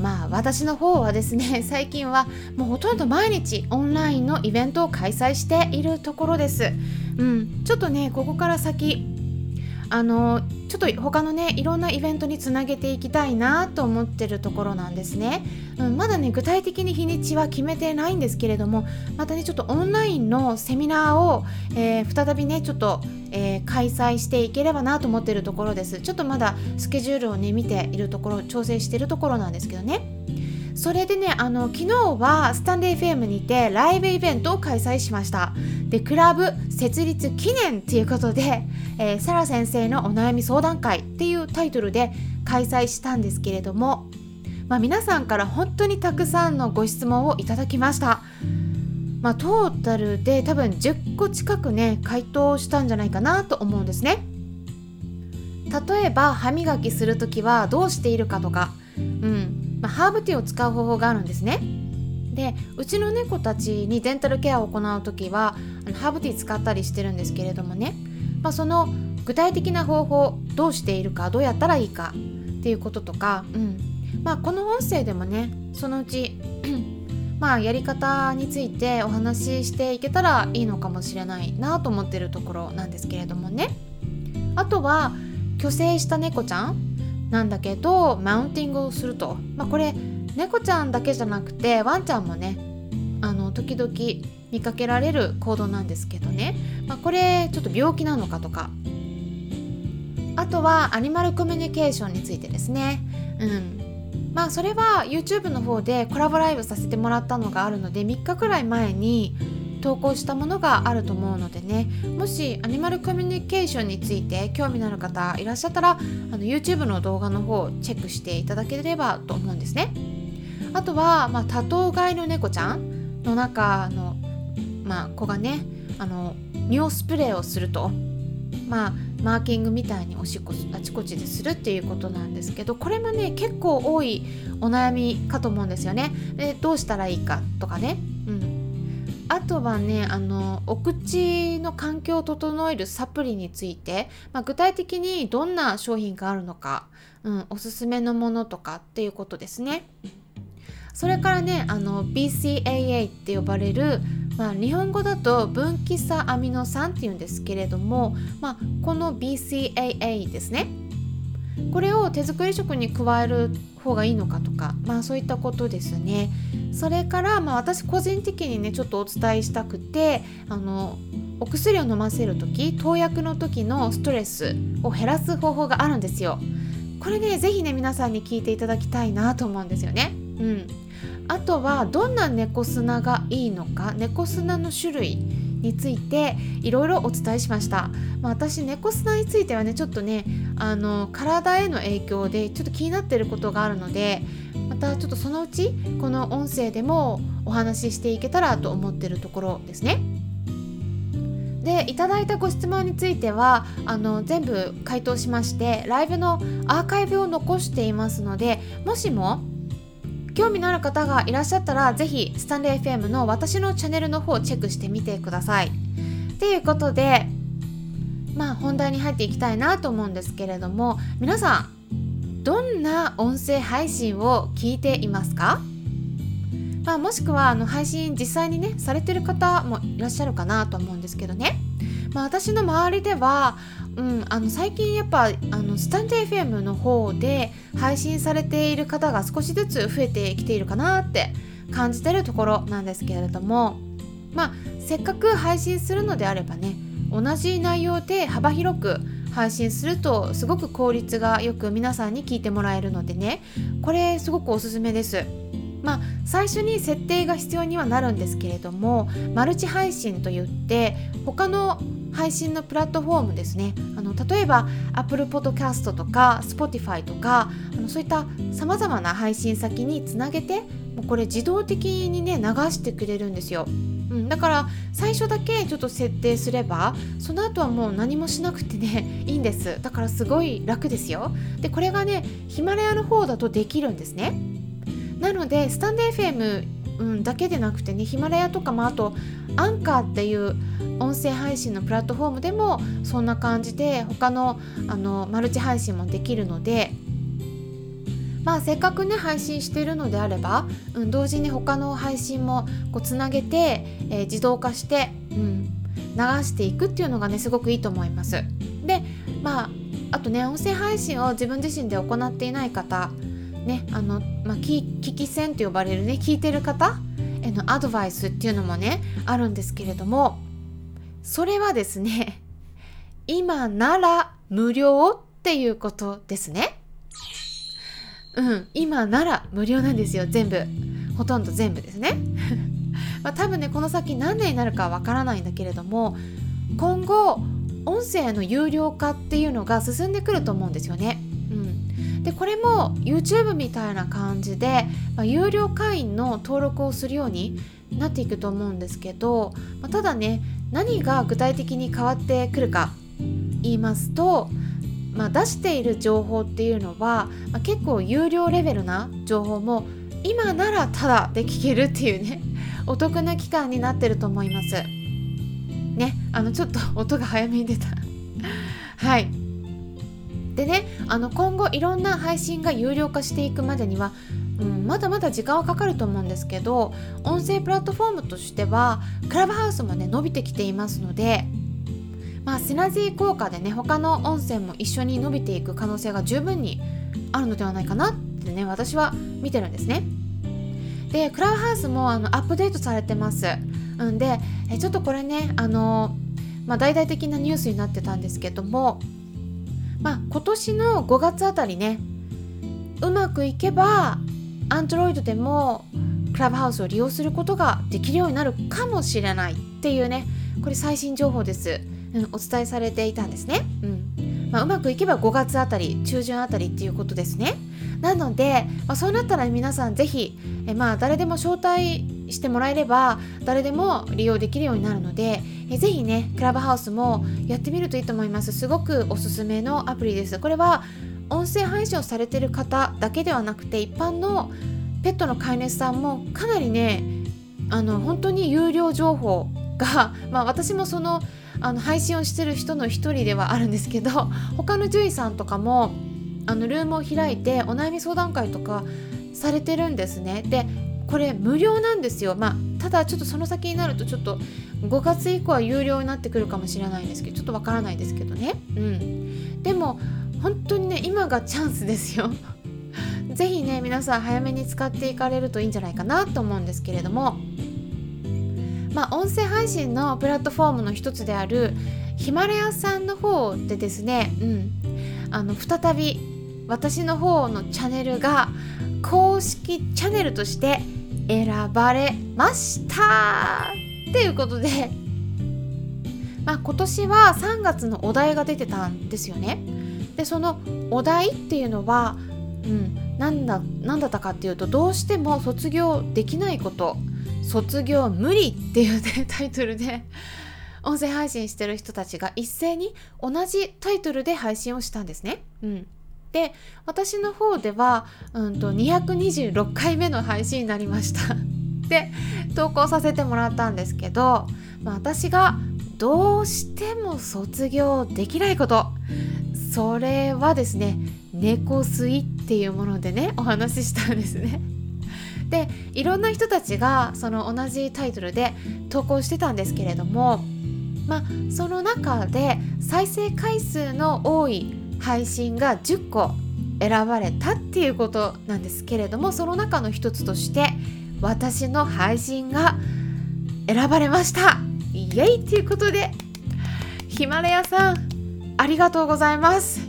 まあ私の方はですね最近はもうほとんど毎日オンラインのイベントを開催しているところです。うん、ちょっとねここから先あのちょっと他のねいろんなイベントにつなげていきたいなと思ってるところなんですね、うん、まだね具体的に日にちは決めてないんですけれどもまたねちょっとオンラインのセミナーを、えー、再びねちょっと、えー、開催していければなと思ってるところです。ちょっとまだスケジュールをね見ているところ調整してるところなんですけどね。それでねあの昨日はスタンデー FM にてライブイベントを開催しました。でクラブ設立記念ということで、えー、サラ先生のお悩み相談会っていうタイトルで開催したんですけれども、まあ、皆さんから本当にたくさんのご質問をいただきました。まあ、トータルで多分10個近くね回答したんじゃないかなと思うんですね。例えば歯磨きする時はどうしているかとか、うん。まあ、ハーブティーを使う方法があるんですね。でうちの猫たちにデンタルケアを行う時はあのハーブティー使ったりしてるんですけれどもね、まあ、その具体的な方法どうしているかどうやったらいいかっていうこととか、うん。まあ、この音声でもねそのうち まあやり方についてお話ししていけたらいいのかもしれないなと思ってるところなんですけれどもね。あとは虚勢した猫ちゃん。なんだけどマウンティングをすると、まあ、これ猫ちゃんだけじゃなくてワンちゃんもねあの時々見かけられる行動なんですけどね、まあ、これちょっと病気なのかとか。あとはアニマルコミュニケーションについてですね。うん。まあそれは YouTube の方でコラボライブさせてもらったのがあるので3日くらい前に投稿したものがあると思うのでね。もしアニマルコミュニケーションについて興味のある方いらっしゃったらあの YouTube の動画の方をチェックしていただければと思うんですね。あとは、まあ、多頭飼いの猫ちゃんの中の、まあ、子がねあの尿スプレーをするとまあマーキングみたいにおしっこあちこちでするっていうことなんですけどこれもね結構多いお悩みかと思うんですよね。でどうしたらいいかとかね、あとはねあのお口の環境を整えるサプリについて、まあ、具体的にどんな商品があるのか、うん、おすすめのものとかっていうことですね。それからねあの BCAA って呼ばれる、まあ、日本語だと分岐差アミノ酸っていうんですけれども、まあ、この BCAA ですねこれを手作り食に加える方がいいのかとか、まあ、そういったことですね。それから、まあ、私個人的にねちょっとお伝えしたくてあのお薬を飲ませる時投薬の時のストレスを減らす方法があるんですよ。これね是非ね皆さんに聞いていただきたいなと思うんですよね。うん、あとはどんな猫砂がいいのか猫砂の種類についていろいろお伝えしました、まあ、私猫砂についてはねちょっとねあの体への影響でちょっと気になってることがあるのでまたちょっとそのうちこの音声でもお話ししていけたらと思ってるところですね。でいただいたご質問についてはあの全部回答しましてライブのアーカイブを残していますのでもしも興味のある方がいらっしゃったら是非スタンレー FM の私のチャンネルの方をチェックしてみてください。ということでまあ本題に入っていきたいなと思うんですけれども皆さんどんな音声配信を聞いていますか？まあ、もしくはあの配信実際にねされてる方もいらっしゃるかなと思うんですけどね、まあ、私の周りでは、うん、あの最近やっぱあのスタンデー FM の方で配信されている方が少しずつ増えてきているかなって感じてるところなんですけれどもまあせっかく配信するのであればね同じ内容で幅広く配信するとすごく効率がよく皆さんに聞いてもらえるのでねこれすごくおすすめです。まあ、最初に設定が必要にはなるんですけれどもマルチ配信といって他の配信のプラットフォームですね。あの例えば Apple Podcast とか Spotify とかあのそういったさまざまな配信先につなげてもうこれ自動的にね流してくれるんですよ。うん、だから最初だけちょっと設定すればその後はもう何もしなくてね いいんです。だからすごい楽ですよ。でこれがねヒマラヤの方だとできるんですね。なのでスタンデー FM、うん、だけでなくてねヒマラヤとかもあとアンカーっていう音声配信のプラットフォームでもそんな感じで他のあのマルチ配信もできるのでまあせっかくね配信してるのであれば、うん、同時に他の配信もこうつなげて、えー、自動化して、うん、流していくっていうのがねすごくいいと思います。でまああとね音声配信を自分自身で行っていない方ねあの、まあ、聞き戦と呼ばれるね聞いてる方のアドバイスっていうのもねあるんですけれどもそれはですね 今なら無料っていうことですね。うん今なら無料なんですよ全部ほとんど全部ですね まあ多分ねこの先何年になるかわからないんだけれども今後音声の有料化っていうのが進んでくると思うんですよね。でこれも YouTube みたいな感じで、まあ、有料会員の登録をするようになっていくと思うんですけど、まあ、ただね何が具体的に変わってくるか言いますとまあ、出している情報っていうのは、まあ、結構有料レベルな情報も今ならただで聞けるっていうね お得な期間になってると思います。ねあのちょっと音が早めに出た。はい。でねあの今後いろんな配信が有料化していくまでにはうん、まだまだ時間はかかると思うんですけど音声プラットフォームとしてはクラブハウスもね伸びてきていますのでまあ、シナジー効果でね他の音声も一緒に伸びていく可能性が十分にあるのではないかなってね私は見てるんですね。でクラブハウスもあのアップデートされてます。うんでえちょっとこれねあの、まあ、大々的なニュースになってたんですけども、まあ、今年の5月あたりねうまくいけば Android でもクラブハウスを利用することができるようになるかもしれないっていうねこれ最新情報です。うん、お伝えされていたんですね。うんまあ、うまくいけば5月あたり中旬あたりっていうことですね。なので、まあ、そうなったら皆さんぜひえまあ誰でも招待してもらえれば誰でも利用できるようになるのでえぜひねクラブハウスもやってみるといいと思いますすごくおすすめのアプリですこれは音声配信をされてる方だけではなくて一般のペットの飼い主さんもかなりねあの本当に有料情報が、まあ、私もそのあの配信をしてる人の一人ではあるんですけど他の獣医さんとかもあのルームを開いてお悩み相談会とかされてるんですね。でこれ無料なんですよ。まあ、ただちょっとその先になるとちょっと5月以降は有料になってくるかもしれないんですけどちょっとわからないですけどね。うん。でも本当にね今がチャンスですよ。是非ね皆さん早めに使っていかれるといいんじゃないかなと思うんですけれどもまあ、音声配信のプラットフォームの一つであるヒマラヤさんの方でですね、うん、あの再び私の方のチャンネルが公式チャンネルとして選ばれましたっていうことで、まあ、今年は3月のお題が出てたんですよね。でそのお題っていうのは、うん、何だ何だったかっていうとどうしても卒業できないこと卒業無理っていうね タイトルで音声配信してる人たちが一斉に同じタイトルで配信をしたんですね。うん、で私の方では、うんと、226回目の配信になりました。で投稿させてもらったんですけど、まあ、私がどうしても卒業できないことそれはですね猫吸いっていうものでねお話ししたんですね。でいろんな人たちがその同じタイトルで投稿してたんですけれどもまあその中で再生回数の多い配信が10個選ばれたっていうことなんですけれどもその中の一つとして私の配信が選ばれました。イエイということでヒマラヤさんありがとうございます。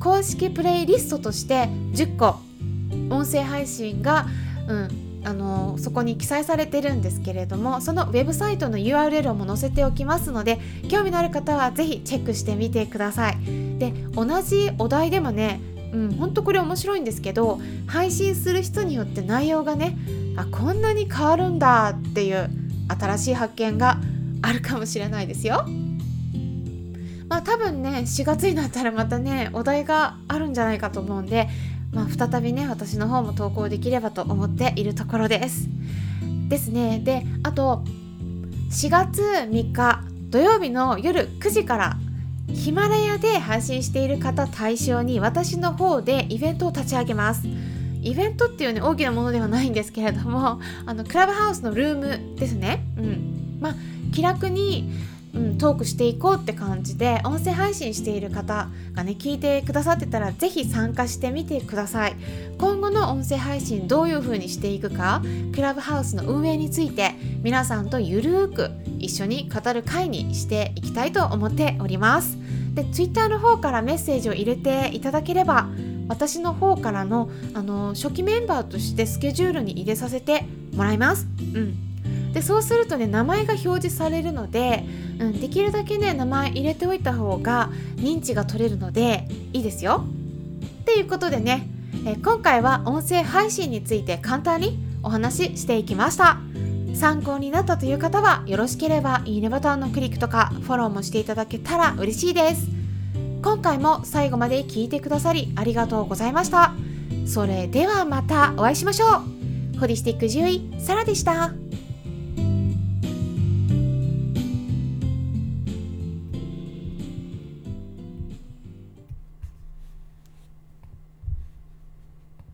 公式プレイリストとして10個音声配信がうん、あのそこに記載されてるんですけれどもそのウェブサイトの URL も載せておきますので興味のある方は是非チェックしてみてください。で同じお題でもねうん、ほんとこれ面白いんですけど配信する人によって内容がねあこんなに変わるんだっていう新しい発見があるかもしれないですよ。まあ多分ね4月になったらまたねお題があるんじゃないかと思うんで、まあ、再びね私の方も投稿できればと思っているところです。ですねであと4月3日土曜日の夜9時からヒマラヤで配信している方対象に私の方でイベントを立ち上げます。イベントっていうね大きなものではないんですけれども あのクラブハウスのルームですね。うん、まあ気楽にうん、トークしていこうって感じで音声配信している方がね聞いてくださってたら是非参加してみてください。今後の音声配信どういう風にしていくかクラブハウスの運営について皆さんとゆるーく一緒に語る会にしていきたいと思っております。で Twitter の方からメッセージを入れていただければ私の方からのあの初期メンバーとしてスケジュールに入れさせてもらいますうんでそうするとね名前が表示されるので、うん、できるだけね名前入れておいた方が認知が取れるのでいいですよ。っていうことでね、え今回は音声配信について簡単にお話ししていきました。参考になったという方はよろしければいいねボタンのクリックとかフォローもしていただけたら嬉しいです。今回も最後まで聞いてくださりありがとうございました。それではまたお会いしましょう。ホリスティック獣医サラでした。